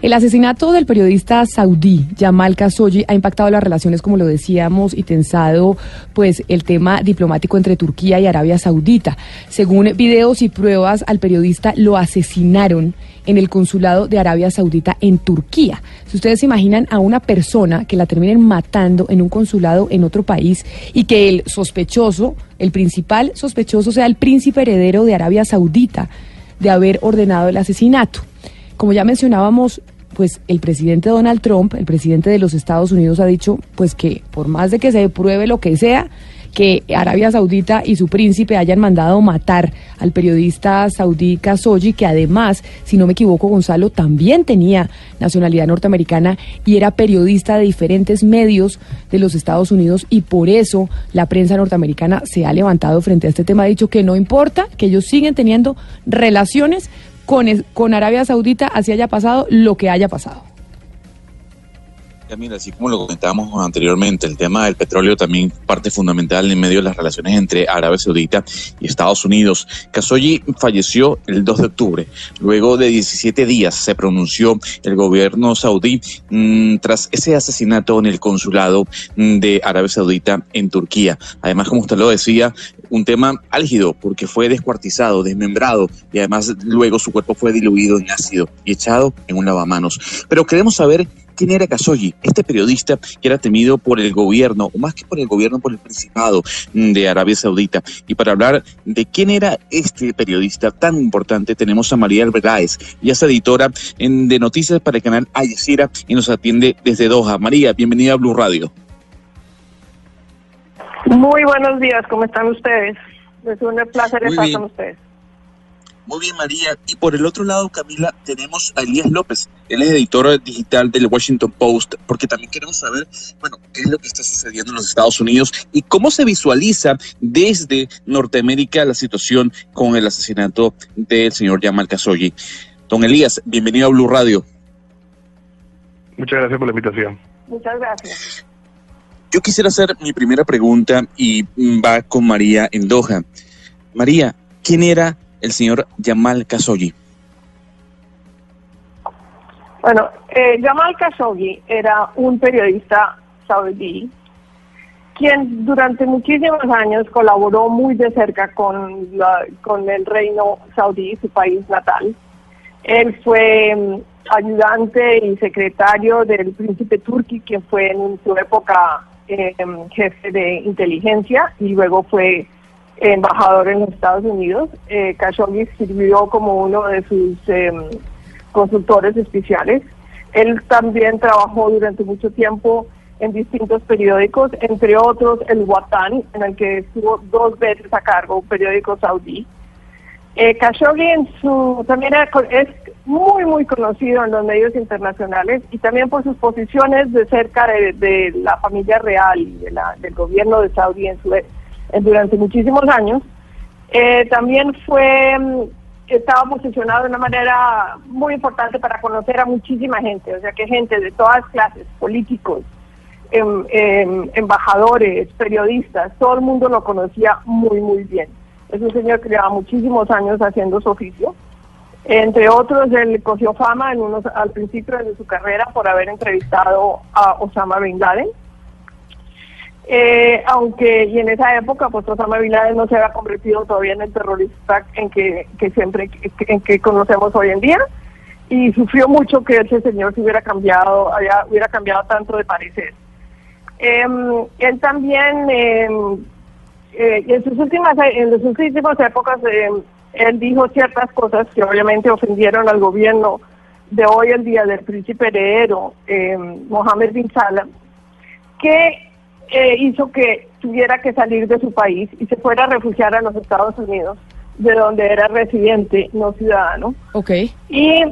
El asesinato del periodista saudí Jamal Khashoggi ha impactado las relaciones, como lo decíamos, y tensado pues el tema diplomático entre Turquía y Arabia Saudita. Según videos y pruebas, al periodista lo asesinaron en el consulado de Arabia Saudita en Turquía. Si ustedes se imaginan a una persona que la terminen matando en un consulado en otro país y que el sospechoso, el principal sospechoso sea el príncipe heredero de Arabia Saudita de haber ordenado el asesinato. Como ya mencionábamos, pues el presidente Donald Trump, el presidente de los Estados Unidos, ha dicho pues que por más de que se pruebe lo que sea, que Arabia Saudita y su príncipe hayan mandado matar al periodista saudí Khashoggi, que además, si no me equivoco, Gonzalo también tenía nacionalidad norteamericana y era periodista de diferentes medios de los Estados Unidos y por eso la prensa norteamericana se ha levantado frente a este tema, ha dicho que no importa, que ellos siguen teniendo relaciones con, con Arabia Saudita, así haya pasado lo que haya pasado. Mira, así como lo comentábamos anteriormente, el tema del petróleo también parte fundamental en medio de las relaciones entre Arabia Saudita y Estados Unidos. Khashoggi falleció el 2 de octubre. Luego de 17 días se pronunció el gobierno saudí mmm, tras ese asesinato en el consulado mm, de Arabia Saudita en Turquía. Además, como usted lo decía, un tema álgido porque fue descuartizado, desmembrado y además luego su cuerpo fue diluido en ácido y echado en un lavamanos. Pero queremos saber quién era Khashoggi, este periodista que era temido por el gobierno, o más que por el gobierno, por el Principado de Arabia Saudita. Y para hablar de quién era este periodista tan importante, tenemos a María Albergáez, ya es editora de noticias para el canal Al Jazeera y nos atiende desde Doha. María, bienvenida a Blue Radio. Muy buenos días, ¿cómo están ustedes? Es un placer Muy estar bien. con ustedes. Muy bien, María. Y por el otro lado, Camila, tenemos a Elías López. Él es editor digital del Washington Post, porque también queremos saber, bueno, qué es lo que está sucediendo en los Estados Unidos y cómo se visualiza desde Norteamérica la situación con el asesinato del señor Jamal Khashoggi. Don Elías, bienvenido a Blue Radio. Muchas gracias por la invitación. Muchas gracias. Yo quisiera hacer mi primera pregunta y va con María en Doha. María, ¿quién era el señor Jamal Khashoggi? Bueno, eh, Jamal Khashoggi era un periodista saudí quien durante muchísimos años colaboró muy de cerca con, la- con el reino saudí, su país natal. Él fue mm, ayudante y secretario del príncipe Turki, quien fue en su época eh, jefe de inteligencia y luego fue embajador en los Estados Unidos. Eh, Khashoggi sirvió como uno de sus em, consultores especiales. Él también trabajó durante mucho tiempo en distintos periódicos, entre otros el Watan, en el que estuvo dos veces a cargo, un periódico saudí. Eh, Khashoggi su, también es muy, muy conocido en los medios internacionales y también por sus posiciones de cerca de, de la familia real y de la- del gobierno de Saudi en su, en- durante muchísimos años. Eh, también fue, mm, estaba posicionado de una manera muy importante para conocer a muchísima gente, o sea que gente de todas clases, políticos, em- em, embajadores, periodistas, todo el mundo lo conocía muy, muy bien. Es un señor que lleva muchísimos años haciendo su oficio. Entre otros, él cogió fama en unos, al principio de su carrera por haber entrevistado a Osama Bin Laden. Eh, aunque y en esa época pues Osama Bin Laden no se había convertido todavía en el terrorista en que, que siempre que- en que conocemos hoy en día. Y sufrió mucho que ese señor se hubiera cambiado había, hubiera cambiado tanto de parecer. Em, él también em, eh, en sus últimas en sus últimas épocas em, él dijo ciertas cosas que obviamente ofendieron al gobierno de hoy en día del príncipe heredero Mohammed bin Salam que eh, hizo que tuviera que salir de su país y se fuera a refugiar a los Estados Unidos, de donde era residente, no ciudadano. Ok. Y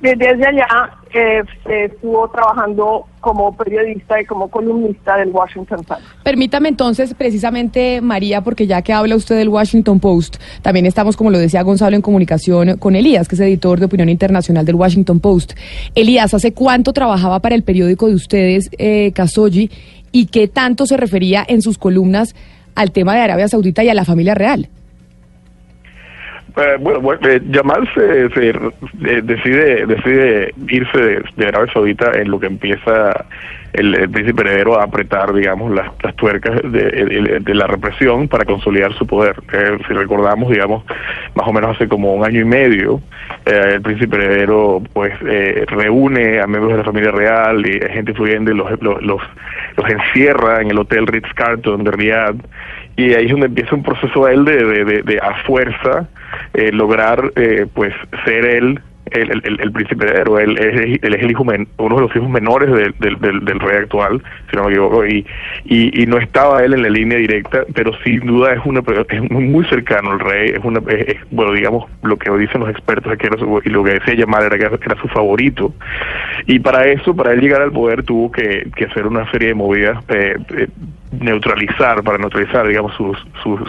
desde allá eh, estuvo trabajando como periodista y como columnista del Washington Post. Permítame entonces, precisamente, María, porque ya que habla usted del Washington Post, también estamos, como lo decía Gonzalo, en comunicación con Elías, que es editor de opinión internacional del Washington Post. Elías, ¿hace cuánto trabajaba para el periódico de ustedes, eh, y qué tanto se refería en sus columnas al tema de Arabia Saudita y a la familia real? Eh, bueno, bueno eh, Yamal se, eh, decide decide irse de, Arabia Saudita en lo que empieza el, príncipe heredero a apretar, digamos, las, tuercas de, la represión para consolidar su poder. si recordamos, digamos, más o menos hace como un año y medio, el príncipe heredero pues reúne a miembros de la familia real y gente influyente, los, los, los, los encierra en el hotel Ritz Carlton de Riyadh y ahí es donde empieza un proceso a él de, de, de, a fuerza eh, lograr eh, pues ser él el, el, el, príncipe heredero, él, es el hijo uno de los hijos menores del, del, rey actual, si no me equivoco, y, y, y, no estaba él en la línea directa, pero sin duda es una es muy cercano al rey, es una bueno digamos lo que dicen los expertos es era su, y lo que decía llamar era que era su favorito, y para eso, para él llegar al poder tuvo que, que hacer una serie de movidas eh, eh neutralizar, para neutralizar, digamos, sus, sus,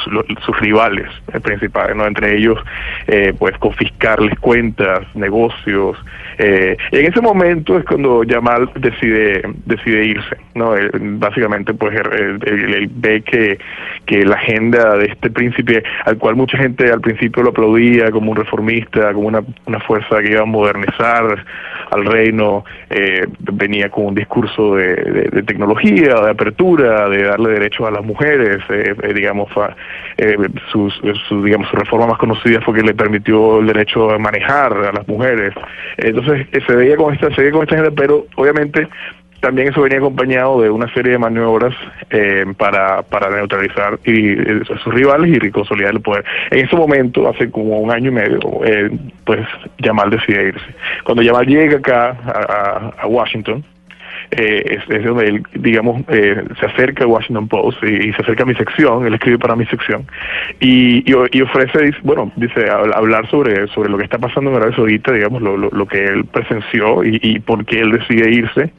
sus rivales principales, ¿no? Entre ellos, eh, pues, confiscarles cuentas, negocios. Eh, y en ese momento es cuando Yamal decide, decide irse, ¿no? básicamente, pues, él, ve que, que la agenda de este príncipe, al cual mucha gente al principio lo aplaudía como un reformista, como una, una fuerza que iba a modernizar al reino, eh, venía con un discurso de, de, tecnología, de apertura, de darle derecho a las mujeres, eh, eh, digamos, eh, sus, su, digamos, su reforma más conocida fue que le permitió el derecho a manejar a las mujeres. Entonces, se veía con esta, se veía con esta gente, pero obviamente también eso venía acompañado de una serie de maniobras eh, para, para neutralizar y, eh, a sus rivales y consolidar el poder. En ese momento, hace como un año y medio, eh, pues Yamal decide irse. Cuando Yamal llega acá a Washington, eh, es, donde él, digamos, eh, se acerca a Washington Post y, se acerca a mi sección, él escribe para mi sección, y, y, ofrece, bueno, dice, hablar sobre, sobre lo que está pasando en Arabia Saudita, digamos, lo, lo, que él presenció y, y por qué él decide irse,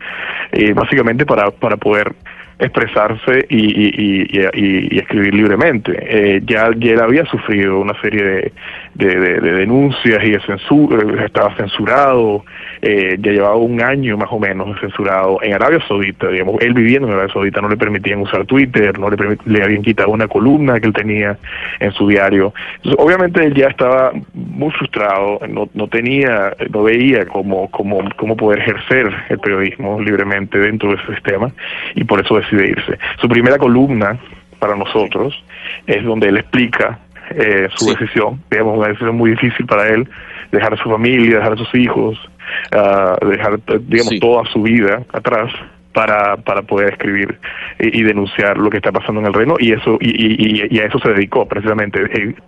eh, básicamente para, para poder expresarse y, y, y, y escribir libremente. Eh, ya, ya él había sufrido una serie de, de, de, denuncias y de censura, estaba censurado, eh, ya llevaba un año más o menos censurado en Arabia Saudita, digamos, él viviendo en Arabia Saudita no le permitían usar Twitter, no le, le habían quitado una columna que él tenía en su diario. obviamente él ya estaba muy frustrado, no, no tenía, no veía cómo, cómo, cómo poder ejercer el periodismo libremente dentro de ese sistema y por eso decide irse. Su primera columna para nosotros es donde él explica eh, su decisión, digamos, una decisión muy difícil para él, dejar a su familia, dejar a sus hijos, uh, dejar, digamos, toda su vida atrás para, para poder escribir y, denunciar lo que está pasando en el reino. Y eso y, y, y a eso se dedicó precisamente.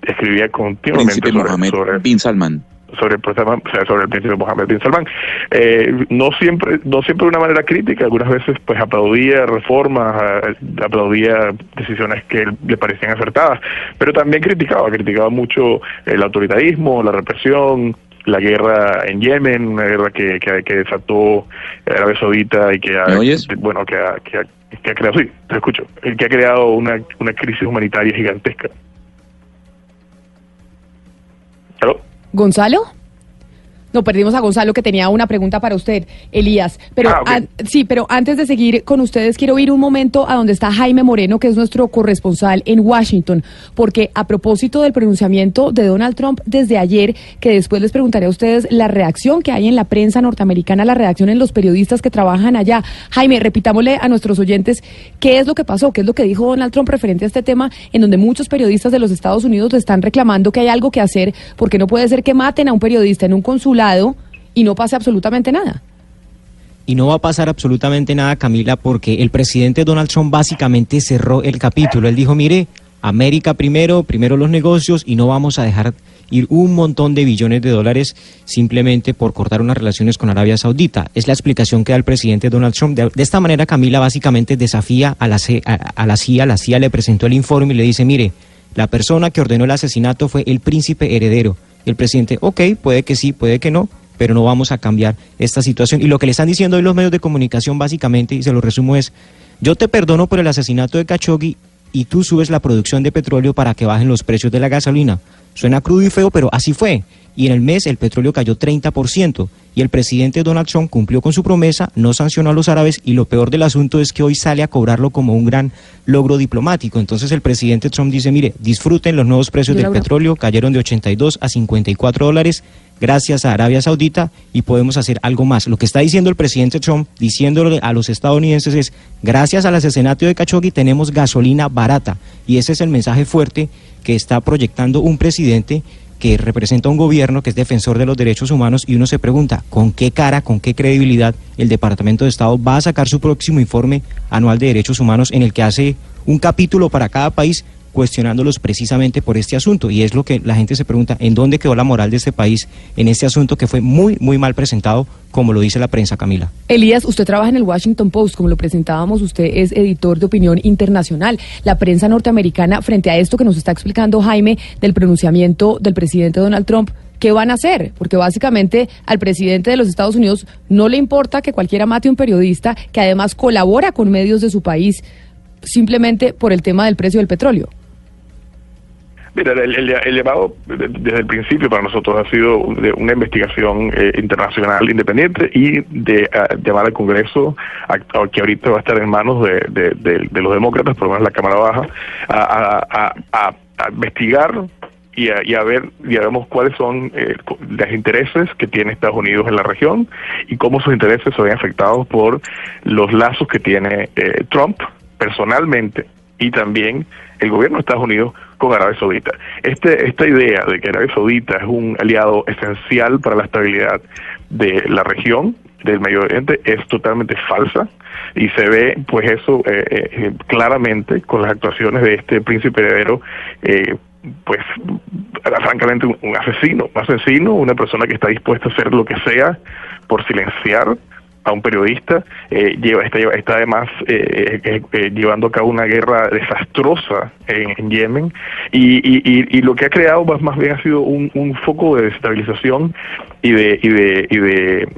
Escribía continuamente sobre, Bin Salman sobre el, sobre el príncipe Mohammed bin Salman. Eh, no siempre no siempre de una manera crítica, algunas veces pues aplaudía reformas, eh, aplaudía decisiones que le parecían acertadas, pero también criticaba, criticaba mucho el autoritarismo, la represión, la guerra en Yemen, una guerra que, que, desató Arabia Saudita y que ha, bueno, que ha, que ha, creado, sí, te escucho, que ha creado una, una crisis humanitaria gigantesca. ¿Aló? ¿Gonzalo? No, perdimos a Gonzalo que tenía una pregunta para usted, Elías. Pero ah, sí, pero antes de seguir con ustedes quiero ir un momento a donde está Jaime Moreno, que es nuestro corresponsal en Washington, porque a propósito del pronunciamiento de Donald Trump desde ayer, que después les preguntaré a ustedes la reacción que hay en la prensa norteamericana, la reacción en los periodistas que trabajan allá. Jaime, repitámosle a nuestros oyentes qué es lo que pasó, qué es lo que dijo Donald Trump referente a este tema, en donde muchos periodistas de los Estados Unidos están reclamando que hay algo que hacer, porque no puede ser que maten a un periodista en un consulado y no pase absolutamente nada. Y no va a pasar absolutamente nada, Camila, porque el presidente Donald Trump básicamente cerró el capítulo. Él dijo, mire, América primero, primero los negocios y no vamos a dejar ir un montón de billones de dólares simplemente por cortar unas relaciones con Arabia Saudita. Es la explicación que da el presidente Donald Trump. De, esta manera, Camila básicamente desafía a la, a la CIA. La CIA le presentó el informe y le dice, mire, la persona que ordenó el asesinato fue el príncipe heredero el presidente, ok, puede que sí, puede que no, pero no vamos a cambiar esta situación. Y lo que le están diciendo hoy los medios de comunicación básicamente, y se lo resumo, es, yo te perdono por el asesinato de Khashoggi y tú subes la producción de petróleo para que bajen los precios de la gasolina. Suena crudo y feo, pero así fue. Y en el mes el petróleo cayó 30%. Y el presidente Donald Trump cumplió con su promesa, no sancionó a los árabes y lo peor del asunto es que hoy sale a cobrarlo como un gran logro diplomático. Entonces el presidente Trump dice, mire, disfruten los nuevos precios del petróleo, cayeron de 82 a 54 dólares gracias a Arabia Saudita y podemos hacer algo más. Lo que está diciendo el presidente Trump, diciéndole a los estadounidenses es, gracias al asesinato de Khashoggi tenemos gasolina barata y ese es el mensaje fuerte que está proyectando un presidente que representa un gobierno que es defensor de los derechos humanos y uno se pregunta con qué cara, con qué credibilidad el Departamento de Estado va a sacar su próximo informe anual de derechos humanos en el que hace un capítulo para cada país cuestionándolos precisamente por este asunto. Y es lo que la gente se pregunta, ¿en dónde quedó la moral de este país en este asunto que fue muy, muy mal presentado, como lo dice la prensa, Camila? Elías, usted trabaja en el Washington Post, como lo presentábamos, usted es editor de opinión internacional. La prensa norteamericana, frente a esto que nos está explicando Jaime del pronunciamiento del presidente Donald Trump, ¿qué van a hacer? Porque básicamente al presidente de los Estados Unidos no le importa que cualquiera mate a un periodista que además colabora con medios de su país simplemente por el tema del precio del petróleo. Mira, el, llamado desde el principio para nosotros ha sido de una investigación eh, internacional independiente y de llamar al Congreso, que ahorita va a estar en manos de, los demócratas, por lo menos la Cámara Baja, a, investigar y a, ver, ya vemos cuáles son eh, los intereses que tiene Estados Unidos en la región y cómo sus intereses se ven afectados por los lazos que tiene eh, Trump personalmente y también el gobierno de Estados Unidos con Arabia Saudita. Este, esta idea de que Arabia Saudita es un aliado esencial para la estabilidad de la región del Medio Oriente es totalmente falsa y se ve pues eso eh, eh, claramente con las actuaciones de este príncipe heredero eh, pues francamente un asesino, un asesino, una persona que está dispuesta a hacer lo que sea por silenciar a un periodista, eh, lleva, está, está además eh, eh, llevando a cabo una guerra desastrosa en, Yemen. Y, y, y, lo que ha creado más, más bien ha sido un, un foco de desestabilización y de y de y de,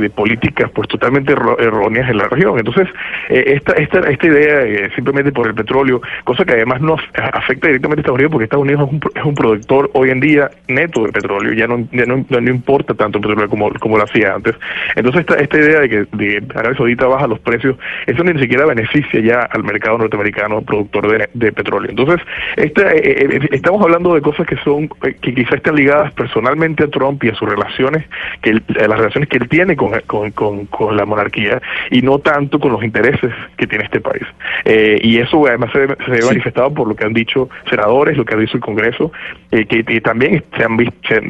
de políticas pues totalmente erróneas en la región entonces esta esta esta idea simplemente por el petróleo cosa que además no afecta directamente a Estados Unidos porque Estados Unidos es un, es un productor hoy en día neto de petróleo ya no ya no, no, importa tanto el petróleo como como lo hacía antes entonces esta esta idea de que de Arabia Saudita baja los precios, eso ni siquiera beneficia ya al mercado norteamericano productor de, petróleo. Entonces, esta, eh, eh, eh, estamos hablando de cosas que son que quizás están ligadas personalmente a Trump y a sus relaciones, que las relaciones que él tiene con, con, con, la monarquía y no tanto con los intereses que tiene este país. y eso además se, ve manifestado por lo que han dicho senadores, lo que ha dicho el Congreso, que, también se han,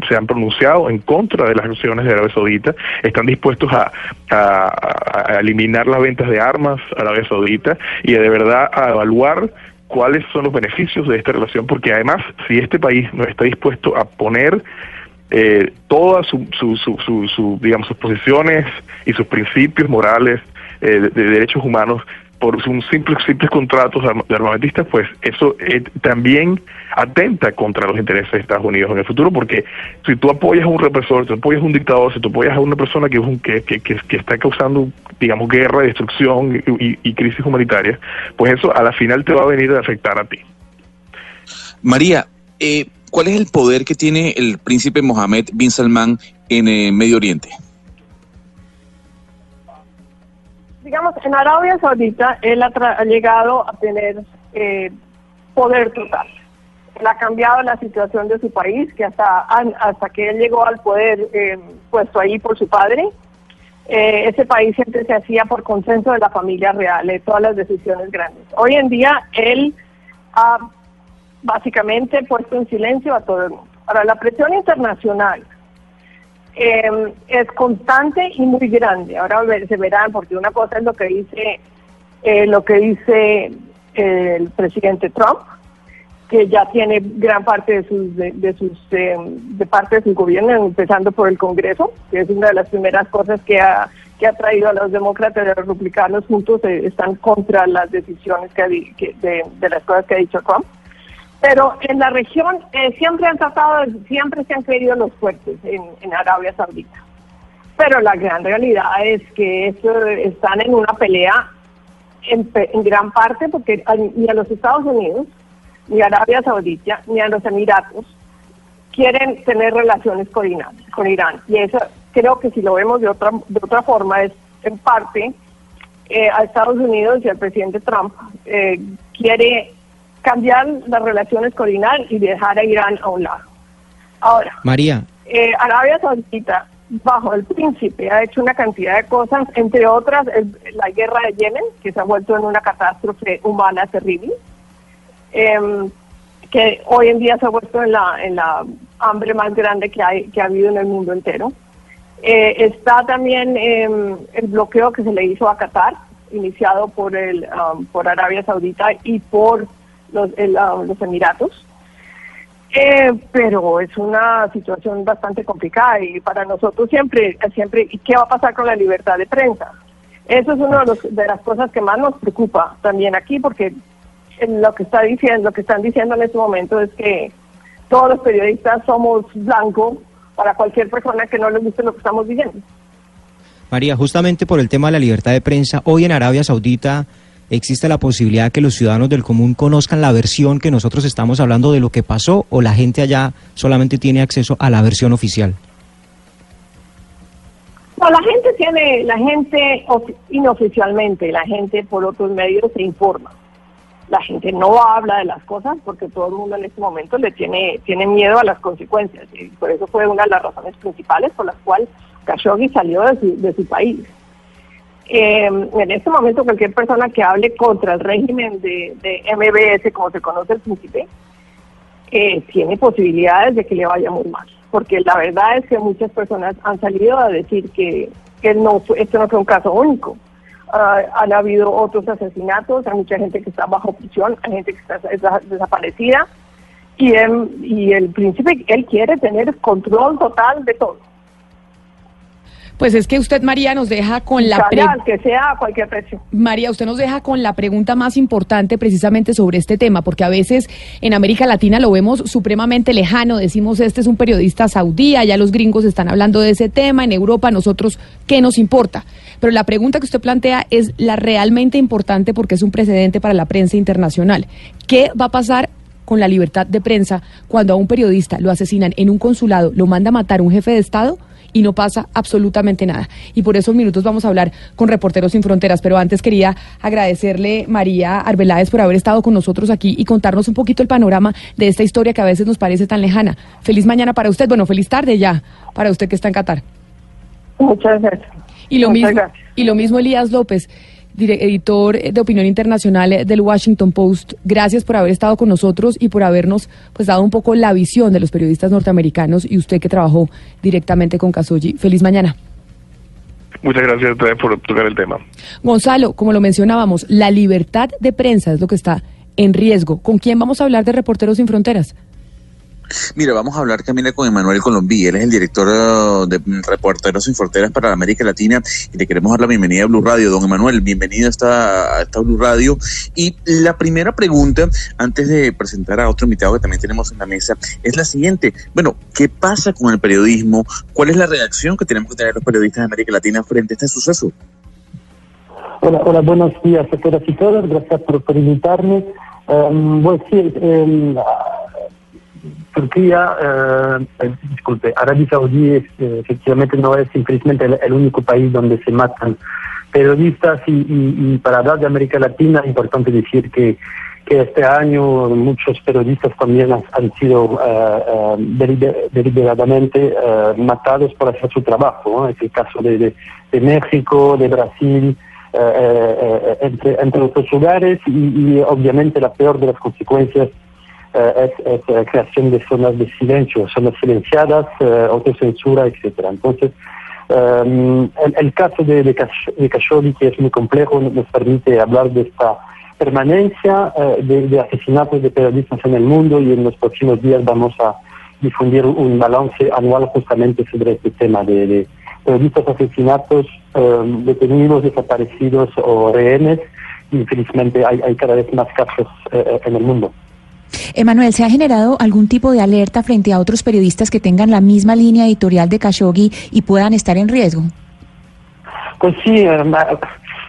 se, han pronunciado en contra de las acciones de Arabia Saudita, están dispuestos a a, eliminar las ventas de armas a Arabia Saudita y de verdad a evaluar cuáles son los beneficios de esta relación, porque además, si este país no está dispuesto a poner eh, todas su, su, su, su, digamos, sus posiciones y sus principios morales eh, de derechos humanos por un simples simples contratos de armamentistas, pues eso eh, también atenta contra los intereses de Estados Unidos en el futuro, porque si tú apoyas a un represor, si tú apoyas a un dictador, si tú apoyas a una persona que, que, que, que está causando, digamos, guerra, destrucción y, crisis humanitaria, pues eso a la final te va a venir a afectar a ti. María, eh, ¿cuál es el poder que tiene el príncipe Mohammed bin Salman en eh, Medio Oriente? digamos, en Arabia Saudita él ha, llegado a tener eh, poder total. Él ha cambiado la situación de su país, que hasta, hasta que él llegó al poder eh, puesto ahí por su padre, eh, ese país siempre se hacía por consenso de la familia real, de todas las decisiones grandes. Hoy en día él ha básicamente puesto en silencio a todo el mundo. Ahora, la presión internacional eh, es constante y muy grande. Ahora se verán, porque una cosa es lo que dice eh, lo que dice el presidente Trump, que ya tiene gran parte de sus de, sus eh, de parte de su gobierno, empezando por el Congreso, que es una de las primeras cosas que ha que ha traído a los demócratas y a los republicanos juntos, están contra las decisiones que, de, de las cosas que ha dicho Trump. Pero en la región eh, siempre han tratado, siempre se han creído los fuertes en, Arabia Saudita. Pero la gran realidad es que están en una pelea en, gran parte porque ni a los Estados Unidos, ni a Arabia Saudita, ni a los Emiratos quieren tener relaciones con Irán, con Irán. Y eso creo que si lo vemos de otra, de otra forma es en parte eh, a Estados Unidos y al presidente Trump eh, quiere cambiar las relaciones con Irán y dejar a Irán a un lado. Ahora, María. Eh, Arabia Saudita, bajo el príncipe, ha hecho una cantidad de cosas, entre otras la guerra de Yemen, que se ha vuelto en una catástrofe humana terrible, em, que hoy en día se ha vuelto en la, en la hambre más grande que, hay, que ha habido en el mundo entero. Eh, está también em, el bloqueo que se le hizo a Qatar, iniciado por, el, um, por Arabia Saudita y por los, um, los Emiratos. Eh, pero es una situación bastante complicada y para nosotros siempre, siempre, ¿y qué va a pasar con la libertad de prensa? Eso es una de, de las cosas que más nos preocupa también aquí, porque lo que está diciendo, lo que están diciendo en este momento es que todos los periodistas somos blancos para cualquier persona que no le guste lo que estamos diciendo. María, justamente por el tema de la libertad de prensa, hoy en Arabia Saudita existe la posibilidad de que los ciudadanos del común conozcan la versión que nosotros estamos hablando de lo que pasó o la gente allá solamente tiene acceso a la versión oficial. No, la gente tiene, la gente inoficialmente, la gente por otros medios se informa la gente no habla de las cosas porque todo el mundo en este momento le tiene, tiene miedo a las consecuencias y por eso fue una de las razones principales por las cuales Khashoggi salió de su, país. Em, en este momento cualquier persona que hable contra el régimen de, MBS, como se conoce el príncipe, eh, tiene posibilidades de que le vaya muy mal. Porque la verdad es que muchas personas han salido a decir que, que no, esto no fue un caso único Ah, han habido otros asesinatos, hay mucha gente que está bajo prisión, hay gente que está, desaparecida y, y el príncipe, él quiere tener control total de todo. Pues es que usted, María, nos deja con la pregunta. que sea a cualquier precio. María, usted nos deja con la pregunta más importante precisamente sobre este tema, porque a veces en América Latina lo vemos supremamente lejano. Decimos, este es un periodista saudí, ya los gringos están hablando de ese tema. En Europa, nosotros, ¿qué nos importa? Pero la pregunta que usted plantea es la realmente importante porque es un precedente para la prensa internacional. ¿Qué va a pasar con la libertad de prensa cuando a un periodista lo asesinan en un consulado, lo manda a matar un jefe de Estado? Y no pasa absolutamente nada. Y por esos minutos vamos a hablar con Reporteros Sin Fronteras. Pero antes quería agradecerle, María Arbeláez, por haber estado con nosotros aquí y contarnos un poquito el panorama de esta historia que a veces nos parece tan lejana. Feliz mañana para usted, bueno, feliz tarde ya para usted que está en Qatar. Muchas gracias. Y lo, mismo, y lo mismo Elías López editor de opinión internacional del Washington Post. Gracias por haber estado con nosotros y por habernos pues dado un poco la visión de los periodistas norteamericanos y usted que trabajó directamente con Kasoji. Feliz mañana. Muchas gracias por tocar el tema. Gonzalo, como lo mencionábamos, la libertad de prensa es lo que está en riesgo. ¿Con quién vamos a hablar de Reporteros sin Fronteras? Mira, vamos a hablar, Camila, con Emanuel Colombí. Él es el director uh, de Reporteros Sin Fronteras para América Latina y le queremos dar la bienvenida a Blue Radio. Don Emanuel, bienvenido a esta, a esta Blue Radio. Y la primera pregunta, antes de presentar a otro invitado que también tenemos en la mesa, es la siguiente. Bueno, ¿qué pasa con el periodismo? ¿Cuál es la reacción que tenemos que tener los periodistas de América Latina frente a este suceso? Hola, hola buenos días a todas y todos. Gracias por, invitarme. Um, bueno, sí, el, Turquía, eh, eh, disculpe, Arabia Saudí eh, efectivamente no es simplemente el, único país donde se matan periodistas y, para hablar de América Latina es importante decir que, este año muchos periodistas también han, sido deliberadamente matados por hacer su trabajo. Es el caso de, de, México, de Brasil, entre, entre otros lugares y obviamente la peor de las consecuencias eh, es, la creación de zonas de silencio, zonas silenciadas, eh, autocensura, etcétera. Entonces, em, el, caso de, de, que es muy complejo, nos permite hablar de esta permanencia eh, de, asesinatos de periodistas en el mundo y en los próximos días vamos a difundir un balance anual justamente sobre este tema de, periodistas asesinatos, em, detenidos, desaparecidos o rehenes. Infelizmente hay, hay cada vez más casos en el mundo. Emanuel, ¿se ha generado algún tipo de alerta frente a otros periodistas que tengan la misma línea editorial de Khashoggi y puedan estar en riesgo? Pues sí, eh,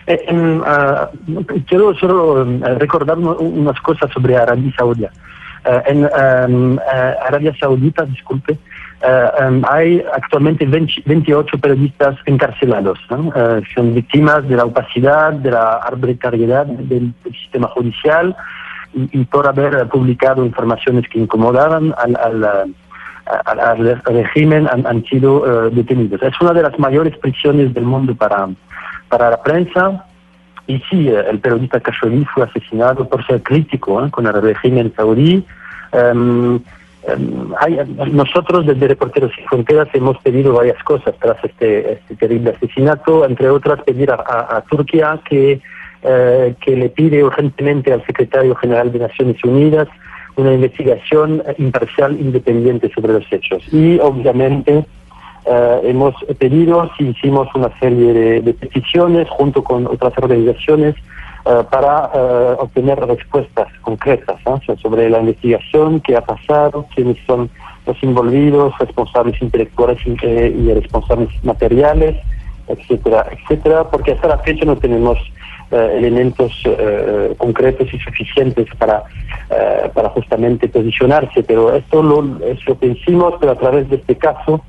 eh, em, ah, quiero solo em, recordar unas cosas sobre Arabia Saudita. Eh, en em, eh, Arabia Saudita, disculpe, eh, em, hay actualmente 20 28 periodistas encarcelados. Eh, son víctimas de la opacidad, de la arbitrariedad del sistema judicial y, y por haber publicado informaciones que incomodaban al, al, al- régimen han, han sido eh, detenidos. Es una de las mayores prisiones del mundo para, para la prensa. Y sí, eh, el periodista Khashoggi fue asesinado por ser crítico ¿eh? con el régimen saudí. Hay- nosotros desde Reporteros Sin Fronteras hemos pedido varias cosas tras este, este terrible asesinato, entre otras pedir a- a Turquía que, eh, que le pide urgentemente al secretario general de Naciones Unidas una investigación imparcial independiente sobre los hechos. Y obviamente eh, hemos pedido, sí hicimos una serie de, peticiones junto con otras organizaciones eh, para eh, obtener respuestas concretas sobre la investigación, qué ha pasado, quiénes son los involucrados, responsables intelectuales y, eh, y responsables materiales, etcétera, etcétera, porque hasta la fecha no tenemos elementos eh, concretos y suficientes para, eh, para justamente posicionarse, pero esto lo, hicimos, pero a través de este caso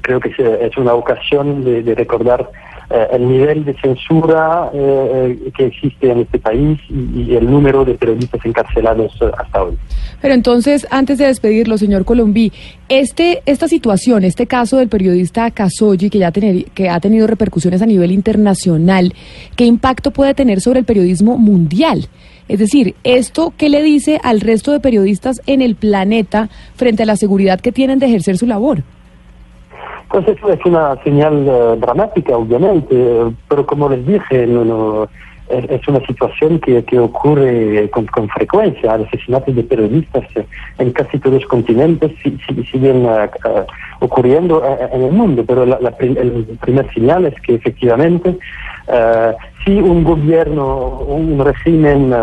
creo que es una ocasión de, de recordar eh, el nivel de censura eh, que existe en este país y, el número de periodistas encarcelados eh, hasta hoy. Pero entonces, antes de despedirlo, señor Colombí, este, esta situación, este caso del periodista Khashoggi, que ya tener- que ha tenido repercusiones a nivel internacional, ¿qué impacto puede tener sobre el periodismo mundial? Es decir, ¿esto qué le dice al resto de periodistas en el planeta frente a la seguridad que tienen de ejercer su labor? Pues eso es una señal eh, dramática, obviamente, pero como les dije, no, es, una situación que, ocurre con, con frecuencia, asesinatos de periodistas en casi todos los continentes si- si- siguen eh, eh, ocurriendo en el mundo, pero la, la prim- primer señal es que efectivamente si un gobierno, un régimen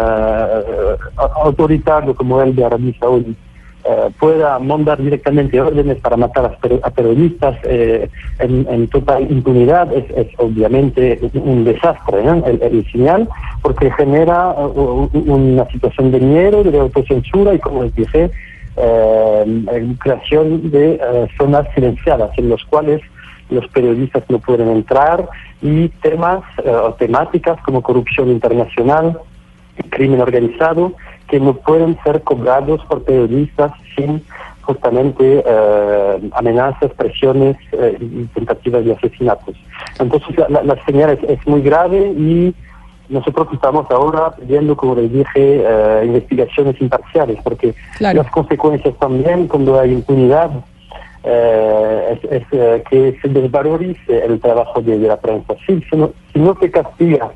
autoritario como el de Arabia Saudí eh, pueda mandar directamente órdenes para matar a, per- a periodistas eh, en, en total impunidad es, es obviamente un, desastre, el, el señal, porque genera uh, una situación de miedo, de autocensura y, como les dije, eh, creación de eh, zonas silenciadas en los cuales los periodistas no pueden entrar y temas o temáticas como corrupción internacional, crimen organizado que no pueden ser cobrados por periodistas sin justamente eh, amenazas, presiones eh, y tentativas de asesinatos. Entonces la, señal es, es muy grave y nosotros estamos ahora pidiendo, como les dije, eh, investigaciones imparciales, porque Claro. las consecuencias también cuando hay impunidad eh, es, es, eh, que se desvalorice el trabajo de, de la prensa. Sí, si no, si no se castiga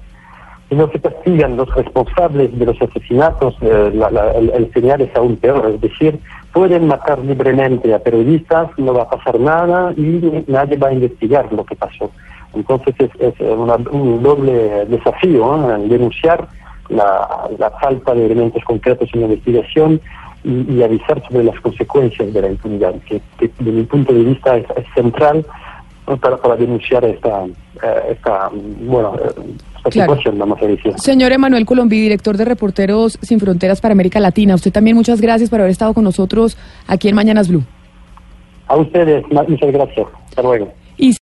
si no se castigan los responsables de los asesinatos, eh, la- la- el, el es aún peor. Es decir, pueden matar libremente a periodistas, no va a pasar nada y nadie va a investigar lo que pasó. Entonces es, es una- un doble desafío, denunciar la, falta de elementos concretos en la investigación y, y avisar sobre las consecuencias de la impunidad, que, que desde mi punto de vista es, es central para, para denunciar esta, eh, esta bueno, Claro. Señor Emanuel Colombí, director de Reporteros Sin Fronteras para América Latina, usted también muchas gracias por haber estado con nosotros aquí en Mañanas Blue. A ustedes, muchas gracias. Hasta luego. Y